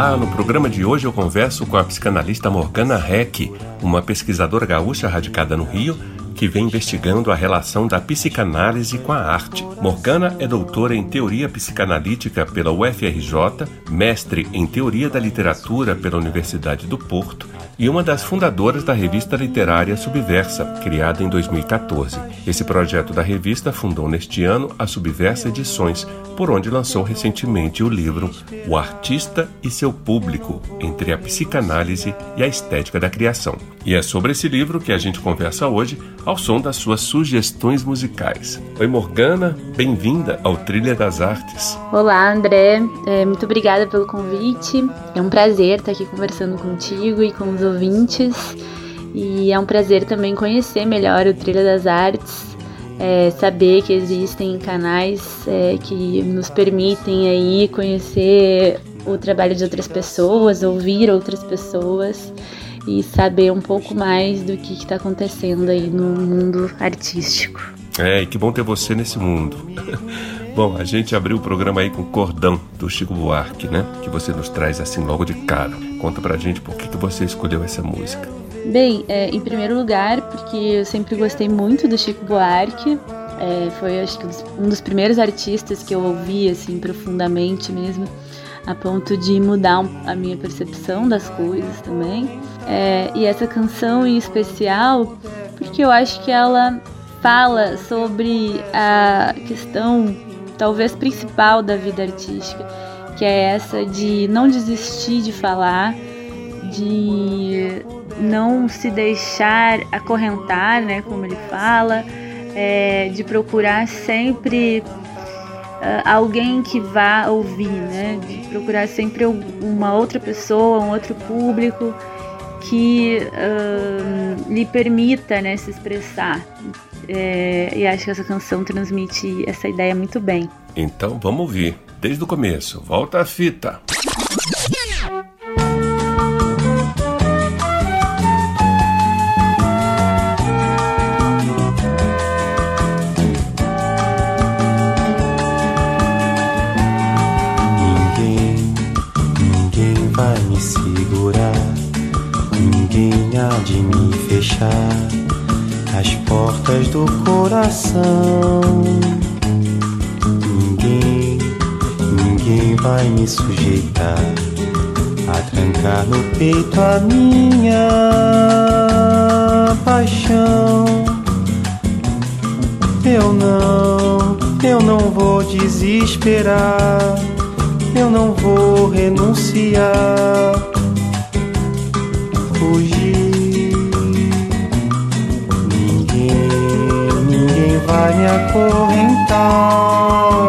Olá, no programa de hoje eu converso com a psicanalista Morgana Heck, uma pesquisadora gaúcha radicada no Rio que vem investigando a relação da psicanálise com a arte. Morgana é doutora em teoria psicanalítica pela UFRJ, mestre em teoria da literatura pela Universidade do Porto e uma das fundadoras da revista literária Subversa, criada em 2014. Esse projeto da revista fundou neste ano a Subversa Edições, por onde lançou recentemente o livro O Artista e seu Público, entre a psicanálise e a estética da criação. E é sobre esse livro que a gente conversa hoje, ao som das suas sugestões musicais. Oi, Morgana, bem-vinda ao Trilha das Artes. Olá, André, é, muito obrigada pelo convite. É um prazer estar aqui conversando contigo e com os ouvintes. E é um prazer também conhecer melhor o Trilha das Artes, é, saber que existem canais é, que nos permitem aí conhecer o trabalho de outras pessoas, ouvir outras pessoas e saber um pouco mais do que está acontecendo aí no mundo artístico. É, e que bom ter você nesse mundo. Bom, a gente abriu o programa aí com Cordão, do Chico Buarque, né? Que você nos traz assim logo de cara. Conta pra gente por que, que você escolheu essa música. Bem, é, em primeiro lugar, porque eu sempre gostei muito do Chico Buarque. É, foi, acho que, um dos primeiros artistas que eu ouvi, assim, profundamente mesmo, a ponto de mudar a minha percepção das coisas também. É, e essa canção em especial, porque eu acho que ela fala sobre a questão talvez principal da vida artística, que é essa de não desistir de falar, de não se deixar acorrentar, né, como ele fala, é, de procurar sempre alguém que vá ouvir, né, de procurar sempre uma outra pessoa, um outro público que uh, lhe permita né, se expressar. É, e acho que essa canção transmite essa ideia muito bem. Então vamos ouvir, desde o começo. Volta a fita. De me fechar as portas do coração. Ninguém, ninguém vai me sujeitar a trancar no peito a minha paixão. Eu não, eu não vou desesperar, eu não vou renunciar, fugir. Me acorrentar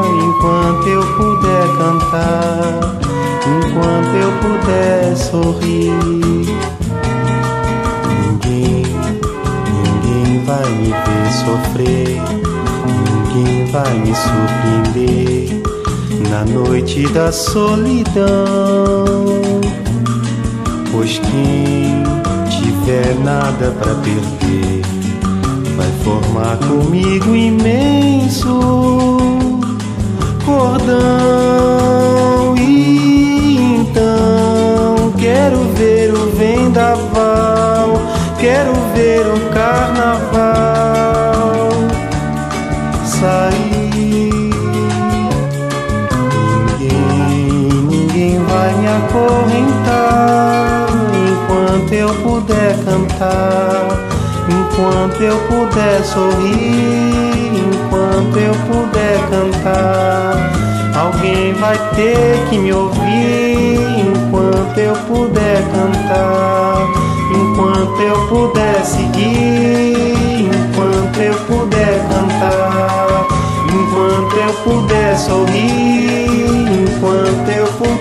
enquanto eu puder cantar, enquanto eu puder sorrir. Ninguém, ninguém vai me ver sofrer, ninguém vai me surpreender na noite da solidão. Pois quem tiver nada para perder formar comigo imenso cordão. E então quero ver o vendaval, quero ver o carnaval sair. Ninguém, ninguém vai me acorrentar enquanto eu puder cantar, enquanto eu puder sorrir, enquanto eu puder cantar. Alguém vai ter que me ouvir enquanto eu puder cantar, enquanto eu puder seguir, enquanto eu puder cantar, enquanto eu puder sorrir, enquanto eu puder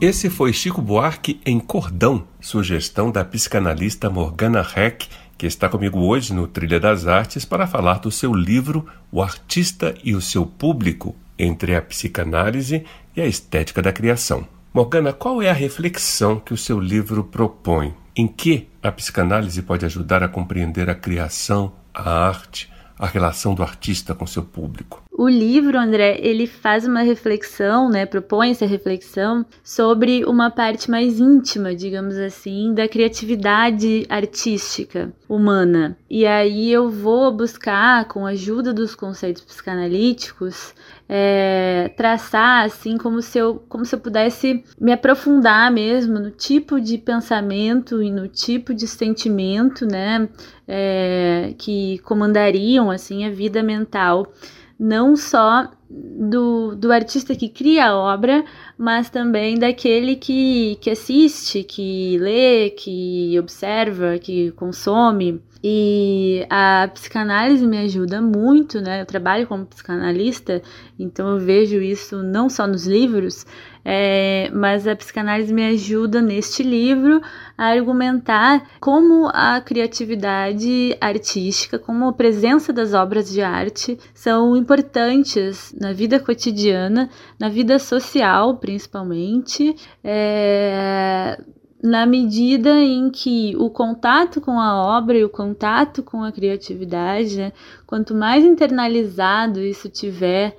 Esse foi Chico Buarque em Cordão, sugestão da psicanalista Morgana Heck, que está comigo hoje no Trilha das Artes para falar do seu livro O Artista e o Seu Público, entre a psicanálise e a estética da criação. Morgana, qual é a reflexão que o seu livro propõe? Em que a psicanálise pode ajudar a compreender a criação, a arte, a relação do artista com seu público? O livro, André, ele faz uma reflexão, né, propõe essa reflexão sobre uma parte mais íntima, digamos assim, da criatividade artística humana. E aí eu vou buscar, com a ajuda dos conceitos psicanalíticos, é, traçar assim como se eu como se eu pudesse me aprofundar mesmo no tipo de pensamento e no tipo de sentimento né é, que comandariam assim a vida mental não só do, do artista que cria a obra, mas também daquele que, que assiste, que lê, que observa, que consome. E a psicanálise me ajuda muito, né? Eu trabalho como psicanalista, então eu vejo isso não só nos livros, é, mas a psicanálise me ajuda neste livro a argumentar como a criatividade artística, como a presença das obras de arte são importantes na vida cotidiana, na vida social principalmente. É, na medida em que o contato com a obra e o contato com a criatividade, né, quanto mais internalizado isso tiver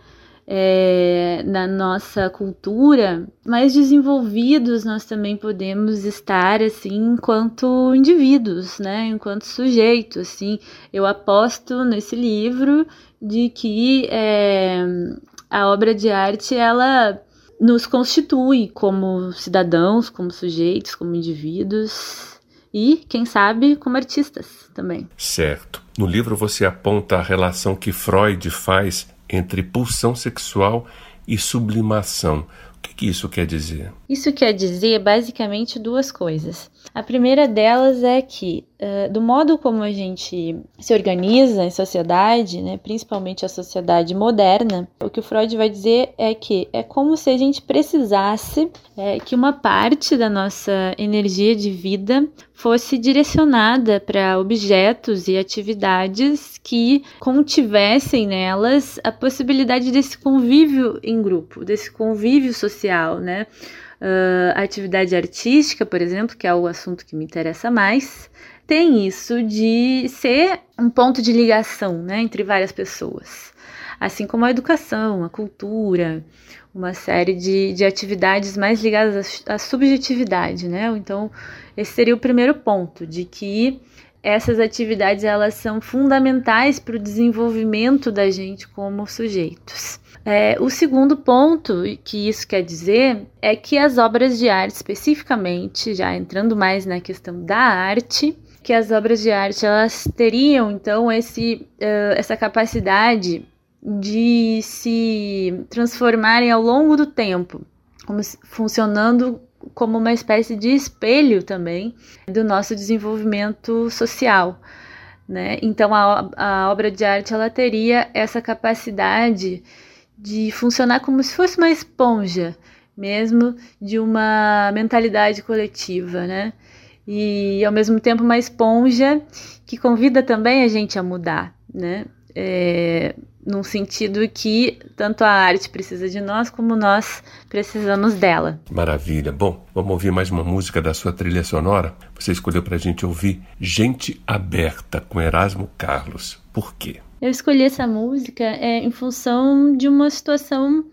é, na nossa cultura, mais desenvolvidos nós também podemos estar assim enquanto indivíduos, né, enquanto sujeitos. Assim, eu aposto nesse livro de que é, a obra de arte ela nos constitui como cidadãos, como sujeitos, como indivíduos e, quem sabe, como artistas também. Certo. No livro você aponta a relação que Freud faz entre pulsão sexual e sublimação. O que, que isso quer dizer? Isso quer dizer basicamente duas coisas. A primeira delas é que, uh, do modo como a gente se organiza em sociedade, né, principalmente a sociedade moderna, o que o Freud vai dizer é que é como se a gente precisasse é, que uma parte da nossa energia de vida fosse direcionada para objetos e atividades que contivessem nelas a possibilidade desse convívio em grupo, desse convívio social, né? Uh, atividade artística, por exemplo, que é o assunto que me interessa mais, tem isso de ser um ponto de ligação né, entre várias pessoas. Assim como a educação, a cultura, uma série de, de atividades mais ligadas à, à subjetividade, né? Então, esse seria o primeiro ponto, de que essas atividades elas são fundamentais para o desenvolvimento da gente como sujeitos. É, o segundo ponto que isso quer dizer é que as obras de arte, especificamente, já entrando mais na questão da arte, que as obras de arte elas teriam então esse, uh, essa capacidade de se transformarem ao longo do tempo, como funcionando como uma espécie de espelho também do nosso desenvolvimento social. Né? Então a, a obra de arte ela teria essa capacidade de funcionar como se fosse uma esponja mesmo de uma mentalidade coletiva, né? E ao mesmo tempo uma esponja que convida também a gente a mudar, né? É, num sentido que tanto a arte precisa de nós como nós precisamos dela. Maravilha. Bom, vamos ouvir mais uma música da sua trilha sonora. Você escolheu para a gente ouvir Gente Aberta com Erasmo Carlos. Por quê? Eu escolhi essa música é, em função de uma situação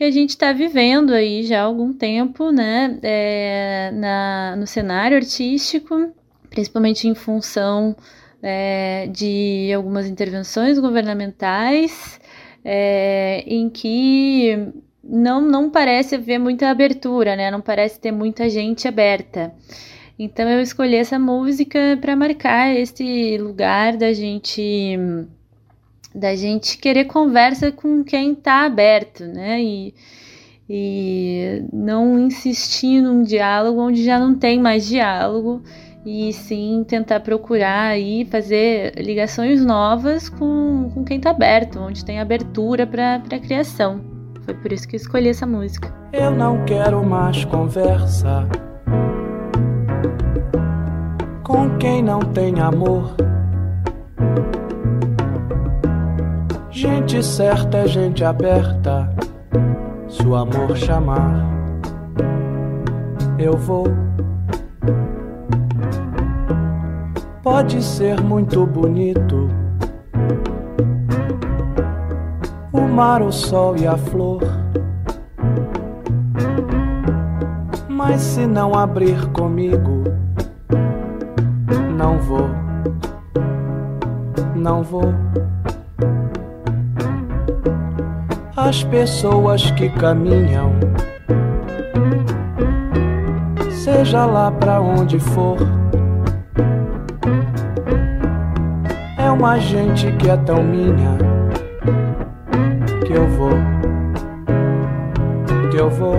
que a gente está vivendo aí já há algum tempo, né, é, na, no cenário artístico, principalmente em função é, de algumas intervenções governamentais, é, em que não, não parece haver muita abertura, né, não parece ter muita gente aberta. Então eu escolhi essa música para marcar esse lugar da gente da gente querer conversa com quem está aberto, né? E, e não insistir num diálogo onde já não tem mais diálogo e sim tentar procurar aí fazer ligações novas com, com quem está aberto, onde tem abertura para criação. Foi por isso que escolhi essa música. Eu não quero mais conversa com quem não tem amor. Gente certa é gente aberta. Se o amor chamar, eu vou. Pode ser muito bonito o mar, o sol e a flor. Mas se não abrir comigo, não vou, não vou. As pessoas que caminham, seja lá pra onde for, é uma gente que é tão minha que eu vou, que eu vou.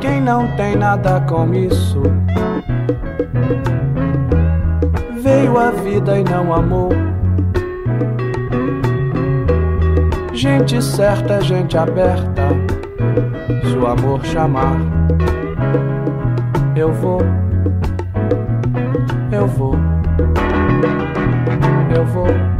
Quem não tem nada com isso, veio a vida e não amou. Gente certa é gente aberta, se o amor chamar, eu vou, eu vou, eu vou.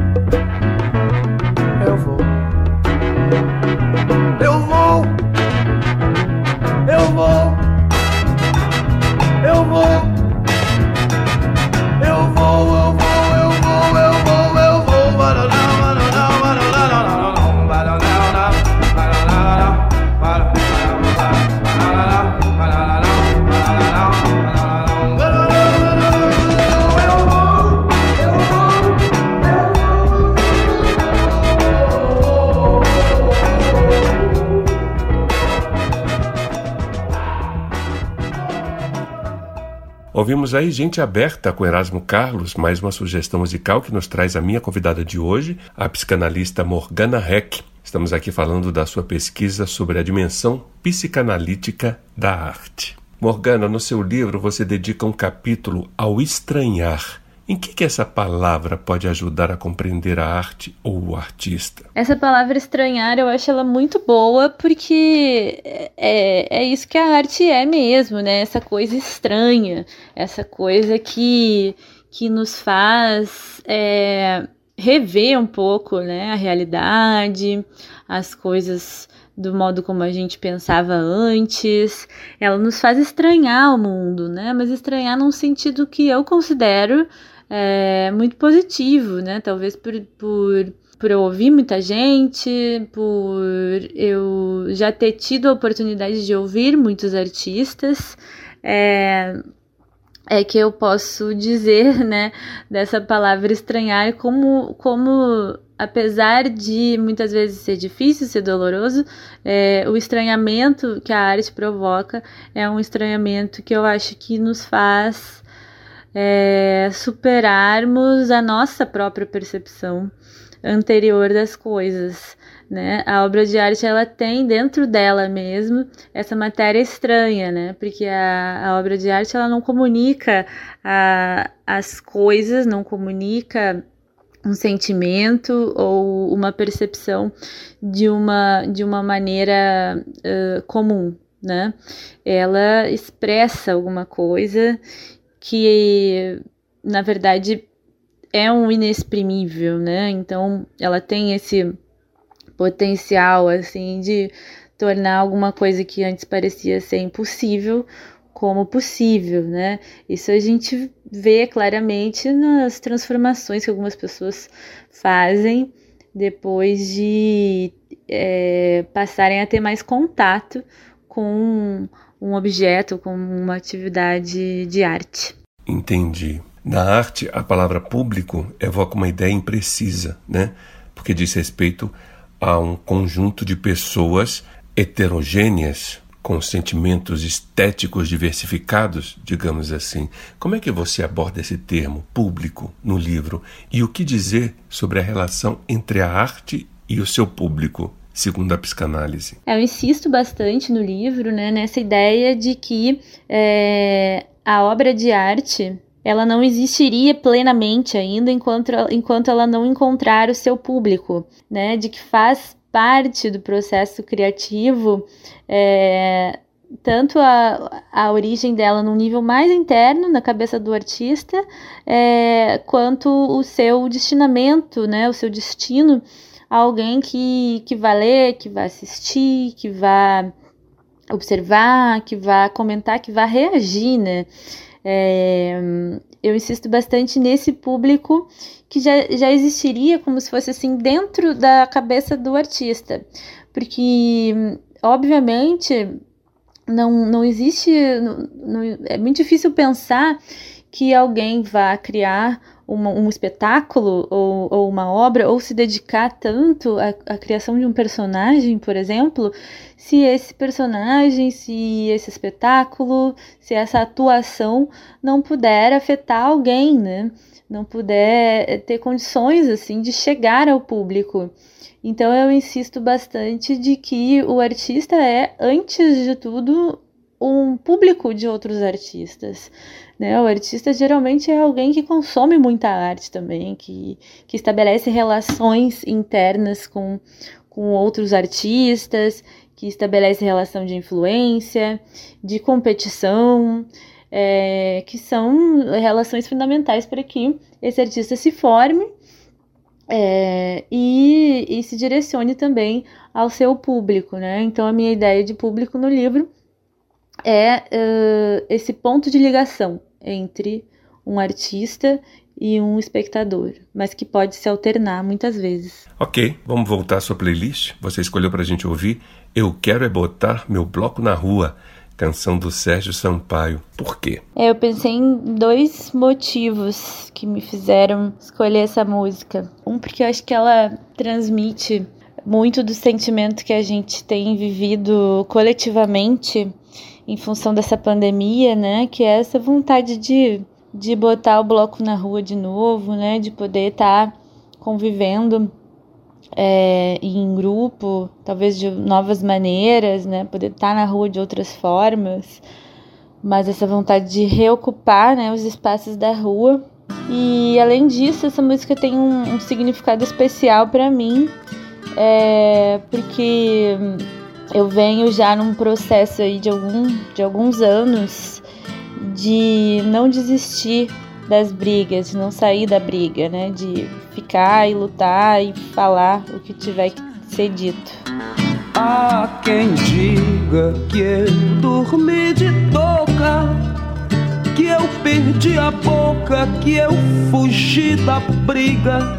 Ouvimos aí Gente Aberta com Erasmo Carlos, mais uma sugestão musical que nos traz a minha convidada de hoje, a psicanalista Morgana Heck. Estamos aqui falando da sua pesquisa sobre a dimensão psicanalítica da arte. Morgana, no seu livro você dedica um capítulo ao estranhar. Em que, que essa palavra pode ajudar a compreender a arte ou o artista? Essa palavra estranhar eu acho ela muito boa porque é, é isso que a arte é mesmo, né? Essa coisa estranha, essa coisa que, que nos faz é, rever um pouco né, a realidade, as coisas do modo como a gente pensava antes. Ela nos faz estranhar o mundo, né? Mas estranhar num sentido que eu considero é, muito positivo, né? Talvez por, por, por eu ouvir muita gente, por eu já ter tido a oportunidade de ouvir muitos artistas. É, é que eu posso dizer, né, dessa palavra estranhar como, como apesar de muitas vezes ser difícil, ser doloroso, é, o estranhamento que a arte provoca é um estranhamento que eu acho que nos faz é, superarmos a nossa própria percepção anterior das coisas. Né? A obra de arte ela tem dentro dela mesmo essa matéria estranha, né? Porque a, a obra de arte ela não comunica a, as coisas, não comunica um sentimento ou uma percepção de uma, de uma maneira uh, comum, né? Ela expressa alguma coisa que na verdade é um inexprimível, né? Então ela tem esse potencial assim de tornar alguma coisa que antes parecia ser impossível como possível, né? Isso a gente vê claramente nas transformações que algumas pessoas fazem depois de é, passarem a ter mais contato com um objeto, com uma atividade de arte. Entendi. Na arte, a palavra público evoca uma ideia imprecisa, né? Porque diz respeito a um conjunto de pessoas heterogêneas com sentimentos estéticos diversificados, digamos assim. Como é que você aborda esse termo público no livro e o que dizer sobre a relação entre a arte e o seu público? Segundo a psicanálise. Eu insisto bastante no livro, né, nessa ideia de que é, a obra de arte ela não existiria plenamente ainda enquanto, enquanto ela não encontrar o seu público, né? De que faz parte do processo criativo é, tanto a, a origem dela num nível mais interno, na cabeça do artista, é, quanto o seu destinamento, né, o seu destino alguém que, que vai ler, que vai assistir, que vai observar, que vai comentar, que vai reagir, né? É, eu insisto bastante nesse público que já, já existiria como se fosse assim dentro da cabeça do artista, porque obviamente não, não existe. Não, não, é muito difícil pensar que alguém vá criar uma, um espetáculo ou, ou, uma obra ou se dedicar tanto à, à, criação de um personagem, por exemplo, se esse personagem, se esse espetáculo, se essa atuação não puder afetar alguém, né? Não puder ter condições assim de chegar ao público. Então eu insisto bastante de que o artista é, antes de tudo, um público de outros artistas. Né? O artista geralmente é alguém que consome muita arte também, que, que estabelece relações internas com, com outros artistas, que estabelece relação de influência, de competição, é, que são relações fundamentais para que esse artista se forme é, e, e se direcione também ao seu público, né? Então, a minha ideia de público no livro é uh, esse ponto de ligação entre um artista e um espectador, mas que pode se alternar muitas vezes. Ok, vamos voltar à sua playlist. Você escolheu para a gente ouvir Eu Quero É Botar Meu Bloco na Rua canção do Sérgio Sampaio. Por quê? É, eu pensei em dois motivos que me fizeram escolher essa música. Um, porque eu acho que ela transmite muito do sentimento que a gente tem vivido coletivamente em função dessa pandemia, né? Que é essa vontade de, de botar o bloco na rua de novo, né? De poder estar tá convivendo é, em grupo, talvez de novas maneiras, né? Poder estar na rua de outras formas, mas essa vontade de reocupar, né, os espaços da rua. E além disso, essa música tem um, um significado especial para mim, é, porque eu venho já num processo aí de, algum, de alguns anos de não desistir das brigas, de não sair da briga, né? De ficar e lutar e falar o que tiver que ser dito. Há quem diga que eu dormi de toca, que eu perdi a boca, que eu fugi da briga,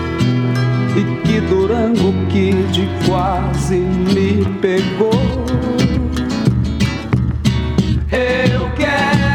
e que Durango Kid quase me pegou. Eu diga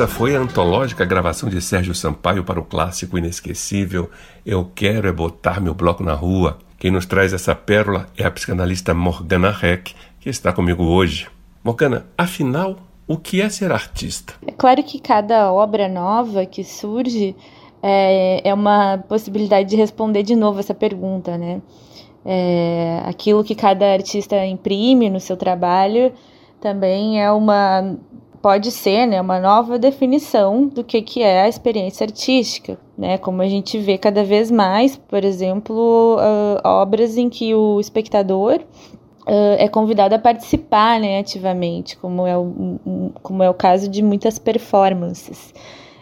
Essa foi a antológica gravação de Sérgio Sampaio para o clássico inesquecível Eu Quero É Botar Meu Bloco na Rua. Quem nos traz essa pérola é a psicanalista Morgana Heck, que está comigo hoje. Morgana, afinal, o que é ser artista? É claro que cada obra nova que surge é, é uma possibilidade de responder de novo essa pergunta, né? É, aquilo que cada artista imprime no seu trabalho também é uma pode ser né, uma nova definição do que, que é a experiência artística, né? Como a gente vê cada vez mais, por exemplo, uh, obras em que o espectador uh, é convidado a participar né, ativamente, como é, o, um, como é o caso de muitas performances.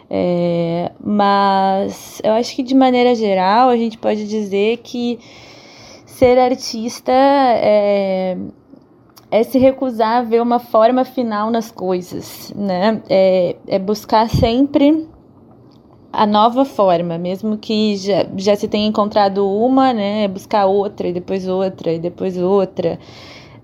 É, mas eu acho que de maneira geral a gente pode dizer que ser artista é, é se recusar a ver uma forma final nas coisas, né? É, é buscar sempre a nova forma, mesmo que já, já se tenha encontrado uma, né? É buscar outra e depois outra e depois outra,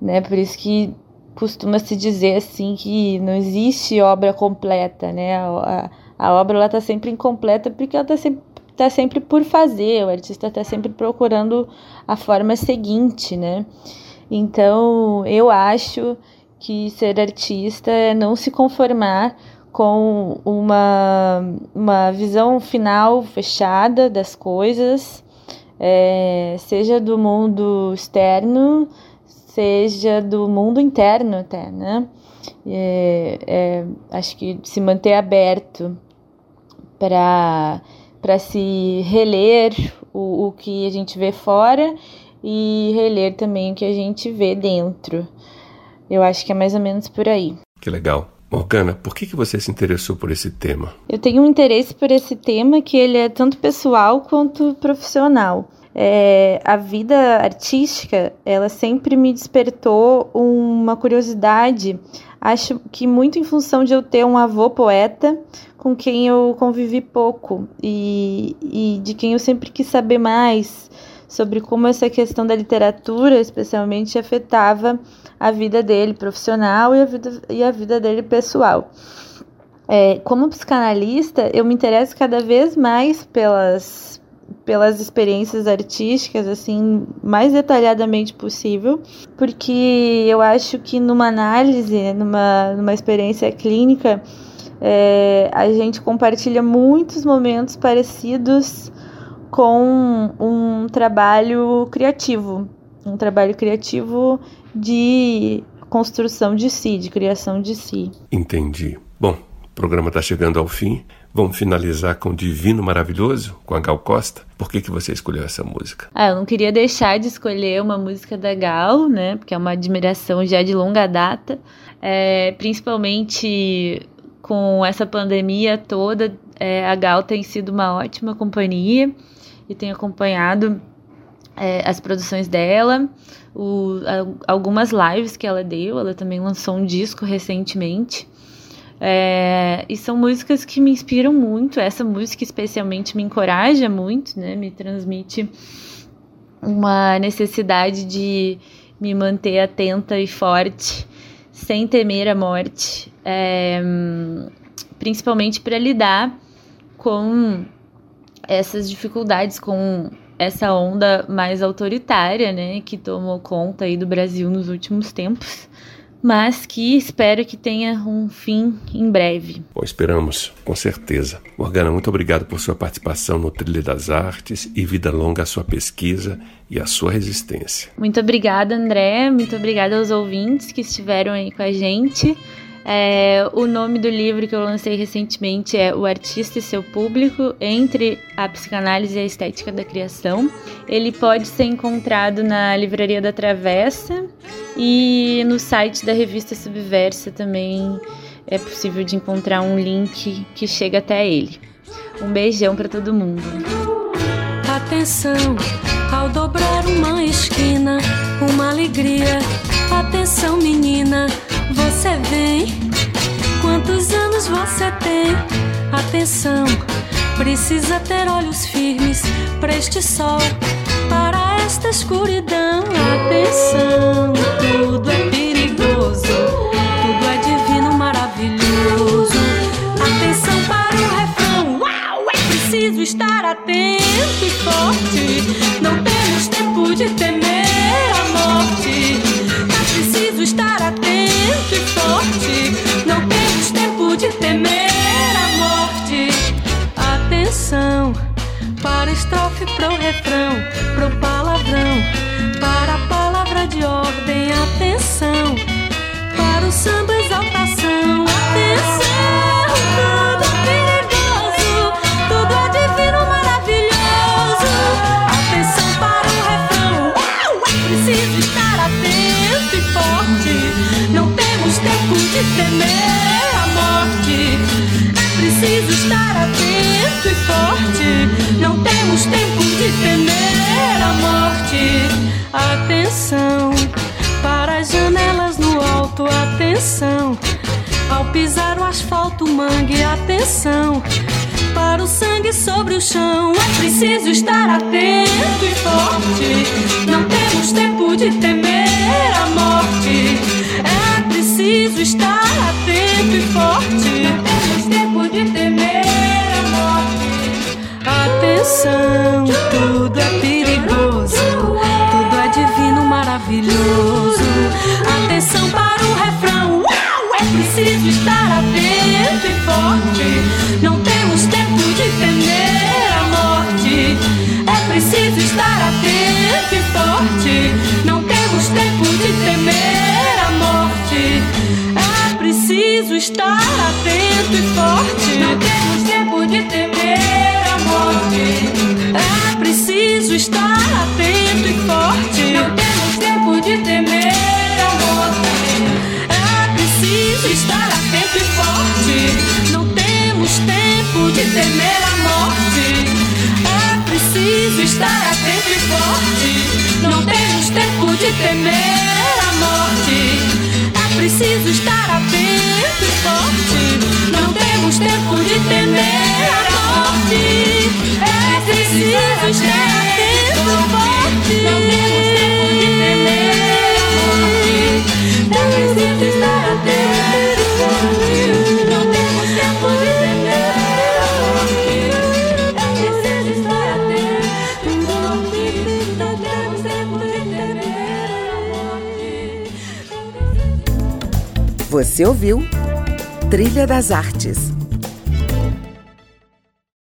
né? Por isso que costuma se dizer assim que não existe obra completa, né? A, a, a obra ela está sempre incompleta porque ela está sempre tá sempre por fazer, o artista está sempre procurando a forma seguinte, né? Então, eu acho que ser artista é não se conformar com uma, uma visão final fechada das coisas, é, seja do mundo externo, seja do mundo interno até, né? É, é, acho que se manter aberto para se reler o, o que a gente vê fora e reler também o que a gente vê dentro. Eu acho que é mais ou menos por aí. Que legal. Morgana, por que, que você se interessou por esse tema? Eu tenho um interesse por esse tema que ele é tanto pessoal quanto profissional. É, a vida artística, ela sempre me despertou uma curiosidade, acho que muito em função de eu ter um avô poeta com quem eu convivi pouco e, e de quem eu sempre quis saber mais sobre como essa questão da literatura, especialmente, afetava a vida dele profissional e a vida, e a vida dele pessoal. É, como psicanalista, eu me interesso cada vez mais pelas, pelas experiências artísticas, assim, mais detalhadamente possível, porque eu acho que numa análise, numa, numa experiência clínica, é, a gente compartilha muitos momentos parecidos com um trabalho criativo, um trabalho criativo de construção de si, de criação de si. Entendi. Bom, o programa está chegando ao fim. Vamos finalizar com Divino Maravilhoso, com a Gal Costa. Por que, que você escolheu essa música? Ah, eu não queria deixar de escolher uma música da Gal, né? Porque é uma admiração já de longa data. É, principalmente com essa pandemia toda, é, a Gal tem sido uma ótima companhia e tenho acompanhado é, as produções dela, o, algumas lives que ela deu. Ela também lançou um disco recentemente. É, e são músicas que me inspiram muito. Essa música, especialmente, me encoraja muito, né? Me transmite uma necessidade de me manter atenta e forte, sem temer a morte, é, principalmente para lidar com essas dificuldades, com essa onda mais autoritária, né, que tomou conta aí do Brasil nos últimos tempos mas que espero que tenha um fim em breve. Bom, esperamos, com certeza. Morgana, muito obrigado por sua participação no Trilha das Artes e vida longa à sua pesquisa e à sua resistência. Muito obrigada, André. Muito obrigada aos ouvintes que estiveram aí com a gente. É, o nome do livro que eu lancei recentemente é O Artista e Seu Público entre a Psicanálise e a Estética da Criação. Ele pode ser encontrado na Livraria da Travessa e no site da revista Subversa também é possível de encontrar um link que chega até ele. Um beijão para todo mundo. Atenção, ao dobrar uma esquina, uma alegria. Atenção, menina você vem? Quantos anos você tem? Atenção, precisa ter olhos firmes para este sol, para esta escuridão. Atenção, tudo é perigoso, tudo é divino, maravilhoso. Atenção para o refrão, uau, é preciso estar atento e forte. Não temos forte. Não temos tempo de temer a morte. Atenção para as janelas no alto. Atenção ao pisar o asfalto, mangue. Atenção para o sangue sobre o chão. É preciso estar atento e forte. Não temos tempo de temer a morte. É preciso estar atento e forte. Não temos tempo de temer Atenção, tudo é perigoso. Tudo é divino, maravilhoso. Atenção para o refrão. É preciso estar atento e forte. Não temos tempo de temer a morte. É preciso estar atento e forte. Não temos tempo de temer a morte. É preciso estar atento e forte. Não temos tempo de temer. É preciso estar ouviu Trilha das Artes